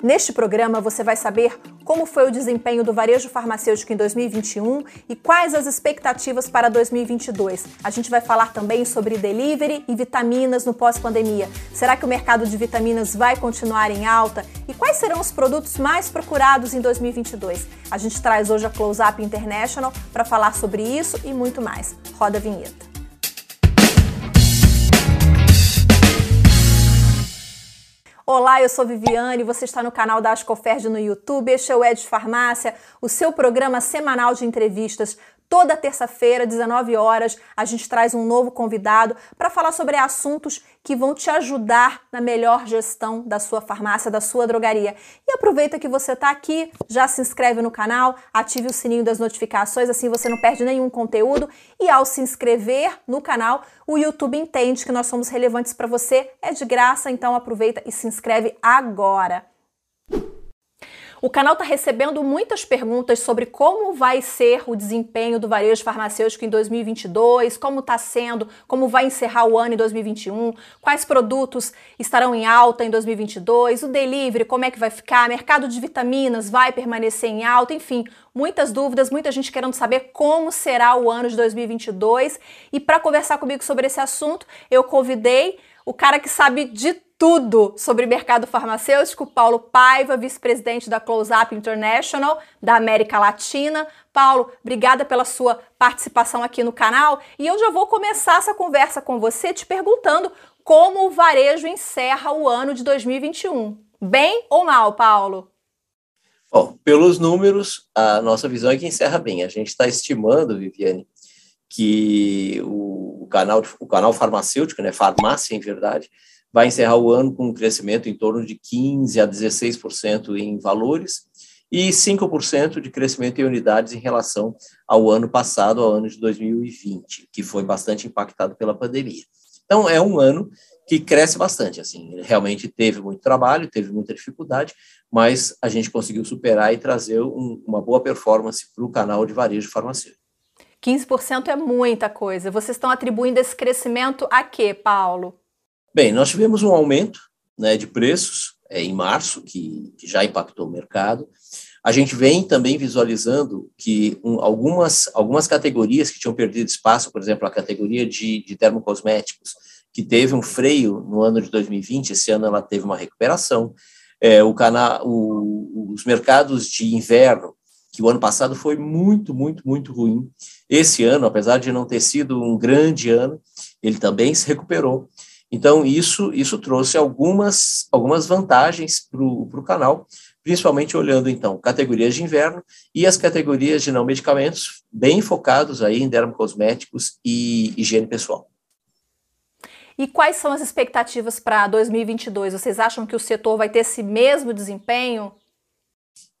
Neste programa você vai saber como foi o desempenho do varejo farmacêutico em 2021 e quais as expectativas para 2022. A gente vai falar também sobre delivery e vitaminas no pós-pandemia. Será que o mercado de vitaminas vai continuar em alta? E quais serão os produtos mais procurados em 2022? A gente traz hoje a Close Up International para falar sobre isso e muito mais. Roda a vinheta. Olá, eu sou Viviane, você está no canal da Ascoferd no YouTube. Este é o Ed Farmácia, o seu programa semanal de entrevistas Toda terça-feira, 19 horas, a gente traz um novo convidado para falar sobre assuntos que vão te ajudar na melhor gestão da sua farmácia, da sua drogaria. E aproveita que você está aqui, já se inscreve no canal, ative o sininho das notificações, assim você não perde nenhum conteúdo. E ao se inscrever no canal, o YouTube entende que nós somos relevantes para você, é de graça, então aproveita e se inscreve agora. O canal está recebendo muitas perguntas sobre como vai ser o desempenho do varejo farmacêutico em 2022, como está sendo, como vai encerrar o ano em 2021, quais produtos estarão em alta em 2022, o delivery, como é que vai ficar, mercado de vitaminas vai permanecer em alta, enfim, muitas dúvidas, muita gente querendo saber como será o ano de 2022. E para conversar comigo sobre esse assunto, eu convidei o cara que sabe de tudo sobre mercado farmacêutico, Paulo Paiva, vice-presidente da Close Up International da América Latina. Paulo, obrigada pela sua participação aqui no canal e eu já vou começar essa conversa com você te perguntando como o varejo encerra o ano de 2021. Bem ou mal, Paulo? Bom, pelos números, a nossa visão é que encerra bem. A gente está estimando, Viviane, que o canal, o canal farmacêutico, né, farmácia em verdade, vai encerrar o ano com um crescimento em torno de 15% a 16% em valores e 5% de crescimento em unidades em relação ao ano passado, ao ano de 2020, que foi bastante impactado pela pandemia. Então, é um ano que cresce bastante, assim, realmente teve muito trabalho, teve muita dificuldade, mas a gente conseguiu superar e trazer um, uma boa performance para o canal de varejo farmacêutico. 15% é muita coisa. Vocês estão atribuindo esse crescimento a quê, Paulo? Bem, nós tivemos um aumento né, de preços é, em março, que, que, já impactou o mercado. A gente vem também visualizando que um, algumas, algumas categorias que tinham perdido espaço, por exemplo, a categoria de, de termocosméticos, que teve um freio no ano de 2020, esse ano ela teve uma recuperação. É, o cana o, os mercados de inverno, que o ano passado foi muito, muito, muito ruim. Esse ano, apesar de não ter sido um grande ano, ele também se recuperou. Então, isso, isso trouxe algumas, algumas vantagens para o canal, principalmente olhando, então, categorias de inverno e as categorias de não medicamentos, bem focados aí em dermocosméticos e higiene pessoal. E quais são as expectativas para 2022? Vocês acham que o setor vai ter esse mesmo desempenho?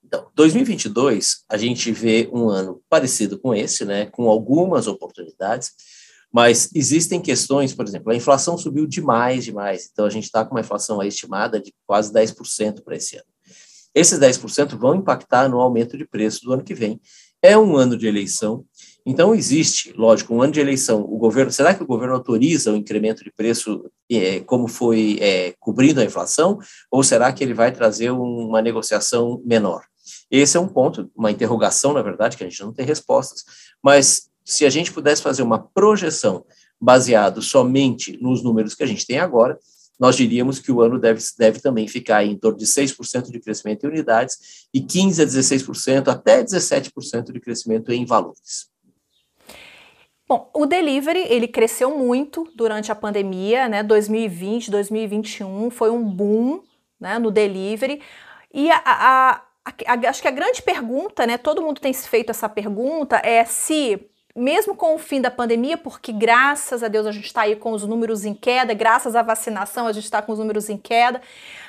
Então, 2022, a gente vê um ano parecido com esse, né, com algumas oportunidades, mas existem questões, por exemplo, a inflação subiu demais, demais. Então, a gente está com uma inflação estimada de quase 10% para esse ano. Esses 10% vão impactar no aumento de preço do ano que vem. É um ano de eleição, então existe, lógico, um ano de eleição. O governo, será que o governo autoriza o incremento de preço é, como foi é, cobrindo a inflação, ou será que ele vai trazer uma negociação menor? Esse é um ponto, uma interrogação, na verdade, que a gente não tem respostas. Mas se a gente pudesse fazer uma projeção baseado somente nos números que a gente tem agora, nós diríamos que o ano deve, deve também ficar em torno de 6% de crescimento em unidades e 15% a 16%, até 17% de crescimento em valores. Bom, o delivery ele cresceu muito durante a pandemia, né? 2020, 2021 foi um boom, né, no delivery. E a, a, a, acho que a grande pergunta, né? Todo mundo tem feito essa pergunta é se mesmo com o fim da pandemia, porque graças a Deus a gente está aí com os números em queda, graças à vacinação a gente está com os números em queda.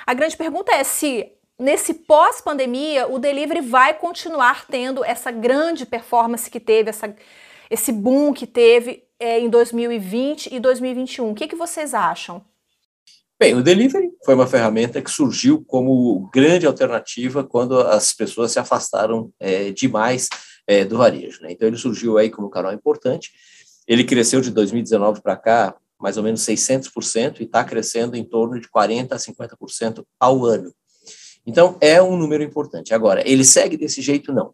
A grande pergunta é se nesse pós-pandemia o delivery vai continuar tendo essa grande performance que teve, essa, esse boom que teve é, em 2020 e 2021. O que, que vocês acham? Bem, o delivery foi uma ferramenta que surgiu como grande alternativa quando as pessoas se afastaram é, demais é, do varejo. Né? Então, ele surgiu aí como um canal importante. Ele cresceu de 2019 para cá mais ou menos 600% e está crescendo em torno de 40% a 50% ao ano. Então, é um número importante. Agora, ele segue desse jeito? Não.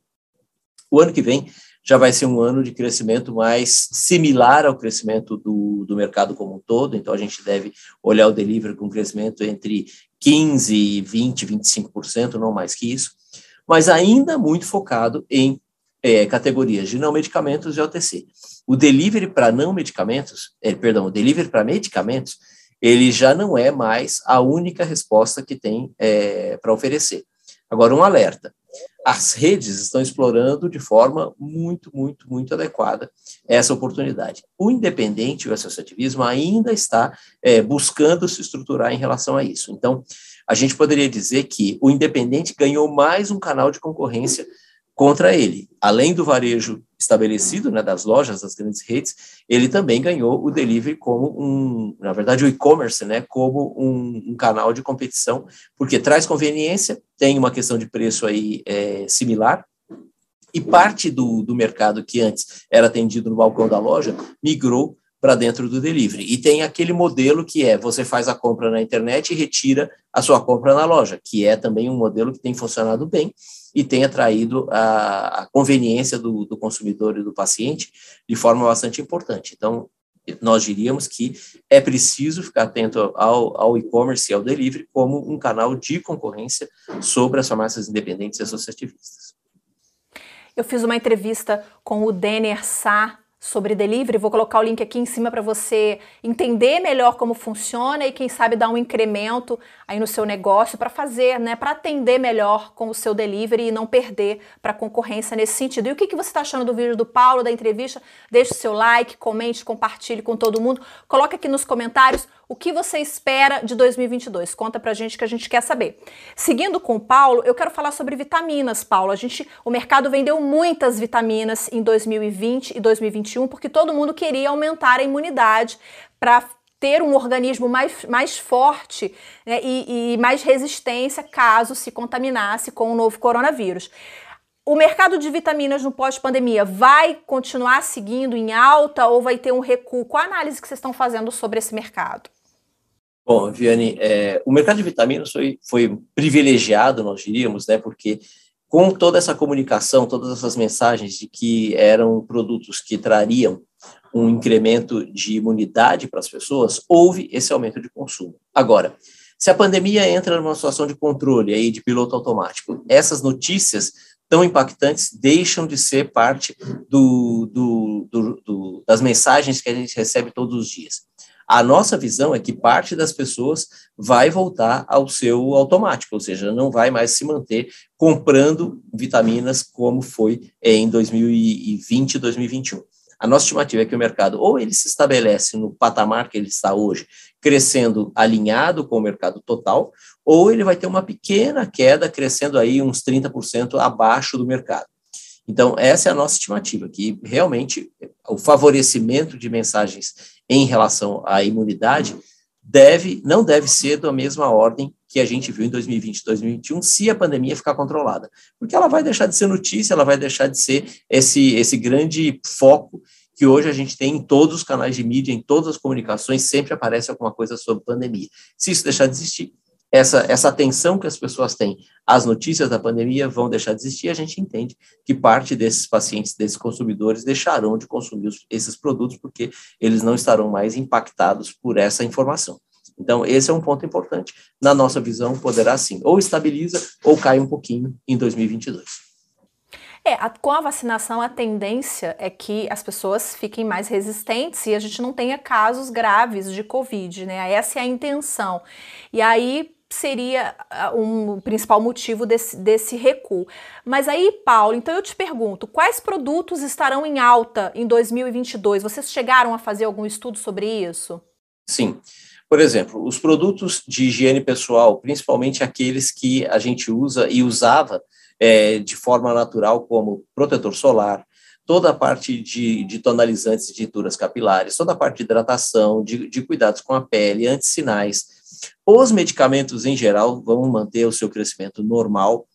O ano que vem já vai ser um ano de crescimento mais similar ao crescimento do, do mercado como um todo, então a gente deve olhar o delivery com crescimento entre 15%, 20%, 25%, não mais que isso, mas ainda muito focado em é, categorias de não medicamentos e OTC. O delivery para não medicamentos, é, perdão, o delivery para medicamentos, ele já não é mais a única resposta que tem é, para oferecer. Agora, um alerta: as redes estão explorando de forma muito, muito, muito adequada essa oportunidade. O independente, o associativismo, ainda está é, buscando se estruturar em relação a isso. Então, a gente poderia dizer que o independente ganhou mais um canal de concorrência contra ele. Além do varejo estabelecido, né, das lojas, das grandes redes, ele também ganhou o delivery como um, na verdade, o e-commerce, né, como um, um, canal de competição, porque traz conveniência, tem uma questão de preço aí é, similar, e parte do, do mercado que antes era atendido no balcão da loja migrou para dentro do delivery. E tem aquele modelo que é você faz a compra na internet e retira a sua compra na loja, que é também um modelo que tem funcionado bem e tem atraído a, a conveniência do, do consumidor e do paciente de forma bastante importante. Então, nós diríamos que é preciso ficar atento ao, ao e-commerce e ao delivery como um canal de concorrência sobre as farmácias independentes e associativistas. Eu fiz uma entrevista com o Denner Sá, sobre delivery. Vou colocar o link aqui em cima para você entender melhor como funciona e quem sabe dar um incremento aí no seu negócio para fazer, né, para atender melhor com o seu delivery e não perder para concorrência nesse sentido. E o que, que você está achando do vídeo do Paulo, da entrevista? Deixe o seu like, comente, compartilhe com todo mundo. Coloque aqui nos comentários o que você espera de 2022? Conta pra gente que a gente quer saber. Seguindo com o Paulo, eu quero falar sobre vitaminas, Paulo. A gente, o mercado vendeu muitas vitaminas em 2020 e 2021 porque todo mundo queria aumentar a imunidade para ter um organismo mais, mais forte né, e, e mais resistência caso se contaminasse com o novo coronavírus. O mercado de vitaminas no pós-pandemia vai continuar seguindo em alta ou vai ter um recuo? Qual a análise que vocês estão fazendo sobre esse mercado? Bom, Viane, é, o mercado de vitaminas foi, foi privilegiado, nós diríamos, né, porque com toda essa comunicação, todas essas mensagens de que eram produtos que trariam um incremento de imunidade para as pessoas, houve esse aumento de consumo. Agora, se a pandemia entra numa situação de controle aí de piloto automático, essas notícias tão impactantes deixam de ser parte do, do, do, do, das mensagens que a gente recebe todos os dias. A nossa visão é que parte das pessoas vai voltar ao seu automático, ou seja, não vai mais se manter comprando vitaminas como foi em 2020 e 2021. A nossa estimativa é que o mercado ou ele se estabelece no patamar que ele está hoje, crescendo alinhado com o mercado total, ou ele vai ter uma pequena queda, crescendo aí uns 30% abaixo do mercado. Então, essa é a nossa estimativa, que realmente o favorecimento de mensagens em relação à imunidade deve, não deve ser da mesma ordem que a gente viu em 2020 e 2021, se a pandemia ficar controlada. Porque ela vai deixar de ser notícia, ela vai deixar de ser esse, esse grande foco que hoje a gente tem em todos os canais de mídia, em todas as comunicações, sempre aparece alguma coisa sobre pandemia. Se isso deixar de existir, essa, essa atenção que as pessoas têm às notícias da pandemia vão deixar de existir, a gente entende que parte desses pacientes, desses consumidores, deixarão de consumir esses produtos porque eles não estarão mais impactados por essa informação. Então, esse é um ponto importante. Na nossa visão, poderá sim, ou estabiliza ou cai um pouquinho em 2022. É, a, com a vacinação, a tendência é que as pessoas fiquem mais resistentes e a gente não tenha casos graves de Covid, né? Essa é a intenção. E aí, seria um principal motivo desse, desse recuo. Mas aí, Paulo, então eu te pergunto, quais produtos estarão em alta em 2022? Vocês chegaram a fazer algum estudo sobre isso? Sim. Por exemplo, os produtos de higiene pessoal, principalmente aqueles que a gente usa e usava é, de forma natural, como protetor solar, toda a parte de, de tonalizantes de tinturas capilares, toda a parte de hidratação, de, de cuidados com a pele, antissinais, os medicamentos, em geral, vão manter o seu crescimento normal.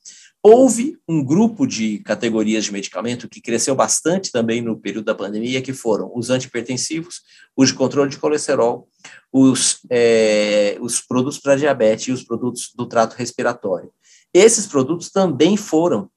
Houve um grupo de categorias de medicamento que cresceu bastante também no período da pandemia, que foram os antipertensivos, os de controle de colesterol, os, é, os produtos para diabetes e os produtos do trato respiratório. Esses produtos também foram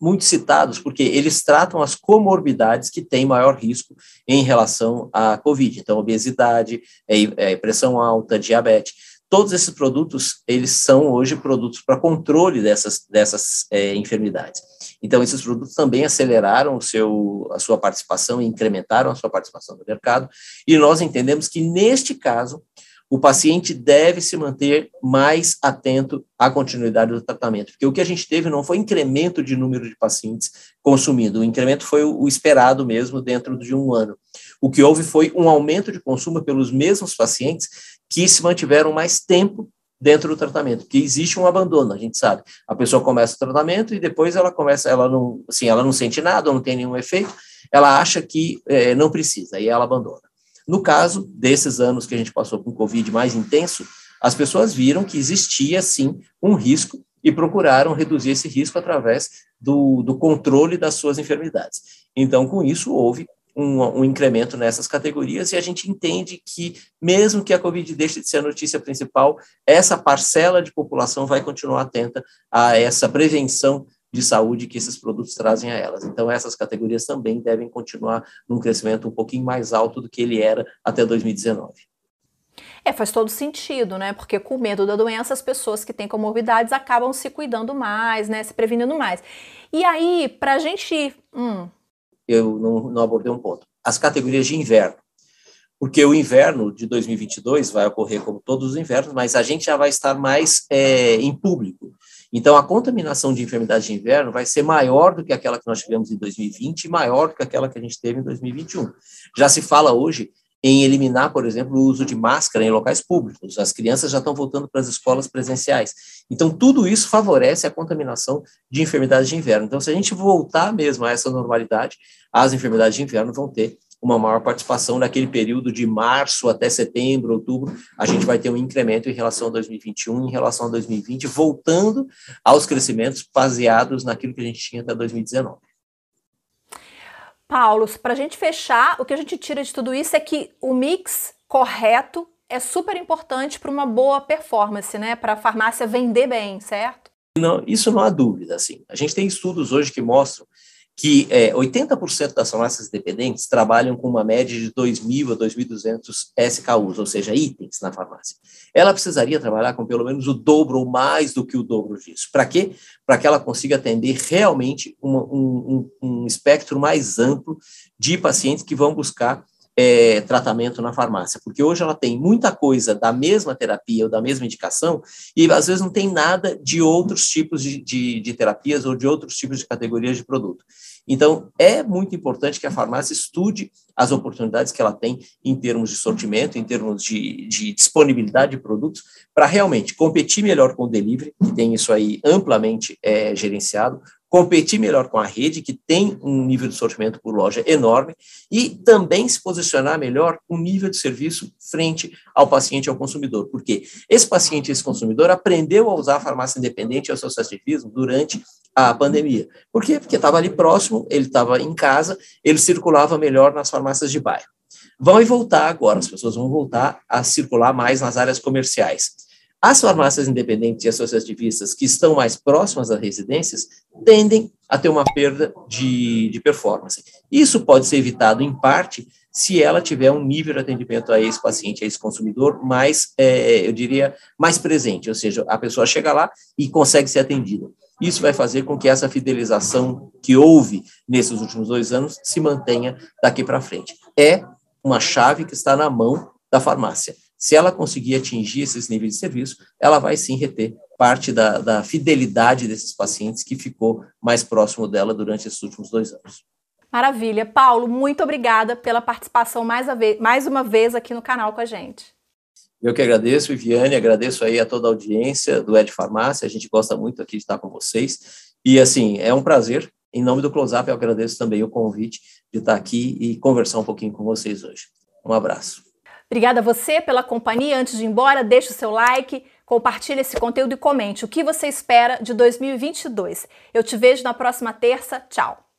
muito citados porque eles tratam as comorbidades que têm maior risco em relação à COVID. Então, obesidade, é, é, pressão alta, diabetes todos esses produtos, eles são hoje produtos para controle dessas, dessas é, enfermidades. Então, esses produtos também aceleraram o seu, a sua participação e incrementaram a sua participação no mercado, e nós entendemos que, neste caso, o paciente deve se manter mais atento à continuidade do tratamento, porque o que a gente teve não foi incremento de número de pacientes consumindo, o incremento foi o esperado mesmo dentro de um ano. O que houve foi um aumento de consumo pelos mesmos pacientes que se mantiveram mais tempo dentro do tratamento, que existe um abandono, a gente sabe. A pessoa começa o tratamento e depois ela começa, ela não, assim, ela não sente nada, não tem nenhum efeito, ela acha que é, não precisa e ela abandona. No caso desses anos que a gente passou com Covid mais intenso, as pessoas viram que existia sim um risco e procuraram reduzir esse risco através do, do controle das suas enfermidades. Então, com isso, houve um, um, incremento nessas categorias e a gente entende que, mesmo que a Covid deixe de ser a notícia principal, essa parcela de população vai continuar atenta a essa prevenção de saúde que esses produtos trazem a elas. Então, essas categorias também devem continuar num crescimento um pouquinho mais alto do que ele era até 2019. É, faz todo sentido, né? Porque com medo da doença, as pessoas que têm comorbidades acabam se cuidando mais, né? Se prevenindo mais. E aí, para a gente. Hum, eu não, não abordei um ponto. As categorias de inverno. Porque o inverno de 2022 vai ocorrer como todos os invernos, mas a gente já vai estar mais é, em público. Então, a contaminação de enfermidade de inverno vai ser maior do que aquela que nós tivemos em 2020 e maior do que aquela que a gente teve em 2021. Já se fala hoje em eliminar, por exemplo, o uso de máscara em locais públicos. As crianças já estão voltando para as escolas presenciais. Então, tudo isso favorece a contaminação de enfermidades de inverno. Então, se a gente voltar mesmo a essa normalidade, as enfermidades de inverno vão ter uma maior participação naquele período de março até setembro, outubro, a gente vai ter um incremento em relação a 2021, em relação a 2020, voltando aos crescimentos baseados naquilo que a gente tinha até 2019. Paulo, para a gente fechar, o que a gente tira de tudo isso é que o mix correto é super importante para uma boa performance, né? Para a farmácia vender bem, certo? Não, isso não há dúvida. Assim. A gente tem estudos hoje que mostram que é, 80% das farmácias independentes trabalham com uma média de 2.000 a 2.200 SKUs, ou seja, itens na farmácia. Ela precisaria trabalhar com pelo menos o dobro ou mais do que o dobro disso. Para quê? Para que ela consiga atender realmente uma, um, um, um espectro mais amplo de pacientes que vão buscar é, tratamento na farmácia, porque hoje ela tem muita coisa da mesma terapia ou da mesma indicação e às vezes não tem nada de outros tipos de, de, de terapias ou de outros tipos de categorias de produto. Então, é muito importante que a farmácia estude as oportunidades que ela tem em termos de sortimento, em termos de, de disponibilidade de produtos, para realmente competir melhor com o delivery, que tem isso aí amplamente é, gerenciado, competir melhor com a rede, que tem um nível de sortimento por loja enorme, e também se posicionar melhor com o nível de serviço frente ao paciente e ao consumidor. Porque esse paciente, esse consumidor, aprendeu a usar a farmácia independente e o associativismo durante a pandemia. Por quê? Porque estava ali próximo, ele estava em casa, ele circulava melhor nas farmácias de bairro. Vão e voltar agora, as pessoas vão voltar a circular mais nas áreas comerciais. As farmácias independentes e associativistas que estão mais próximas das residências tendem a ter uma perda de, de performance. Isso pode ser evitado, em parte, se ela tiver um nível de atendimento a esse paciente, a esse consumidor, mais, é, eu diria, mais presente, ou seja, a pessoa chega lá e consegue ser atendida. Isso vai fazer com que essa fidelização que houve nesses últimos dois anos se mantenha daqui para frente. É uma chave que está na mão da farmácia. Se ela conseguir atingir esses níveis de serviço, ela vai sim reter parte da, da fidelidade desses pacientes que ficou mais próximo dela durante esses últimos dois anos. Maravilha. Paulo, muito obrigada pela participação mais, vez, mais uma vez aqui no canal com a gente. Eu que agradeço, Viviane, agradeço aí a toda a audiência do Ed Farmácia, a gente gosta muito aqui de estar com vocês, e assim, é um prazer, em nome do Close Up, eu agradeço também o convite de estar aqui e conversar um pouquinho com vocês hoje. Um abraço. Obrigada a você pela companhia. Antes de ir embora, deixe o seu like, Compartilhe esse conteúdo e comente o que você espera de 2022. Eu te vejo na próxima terça. Tchau!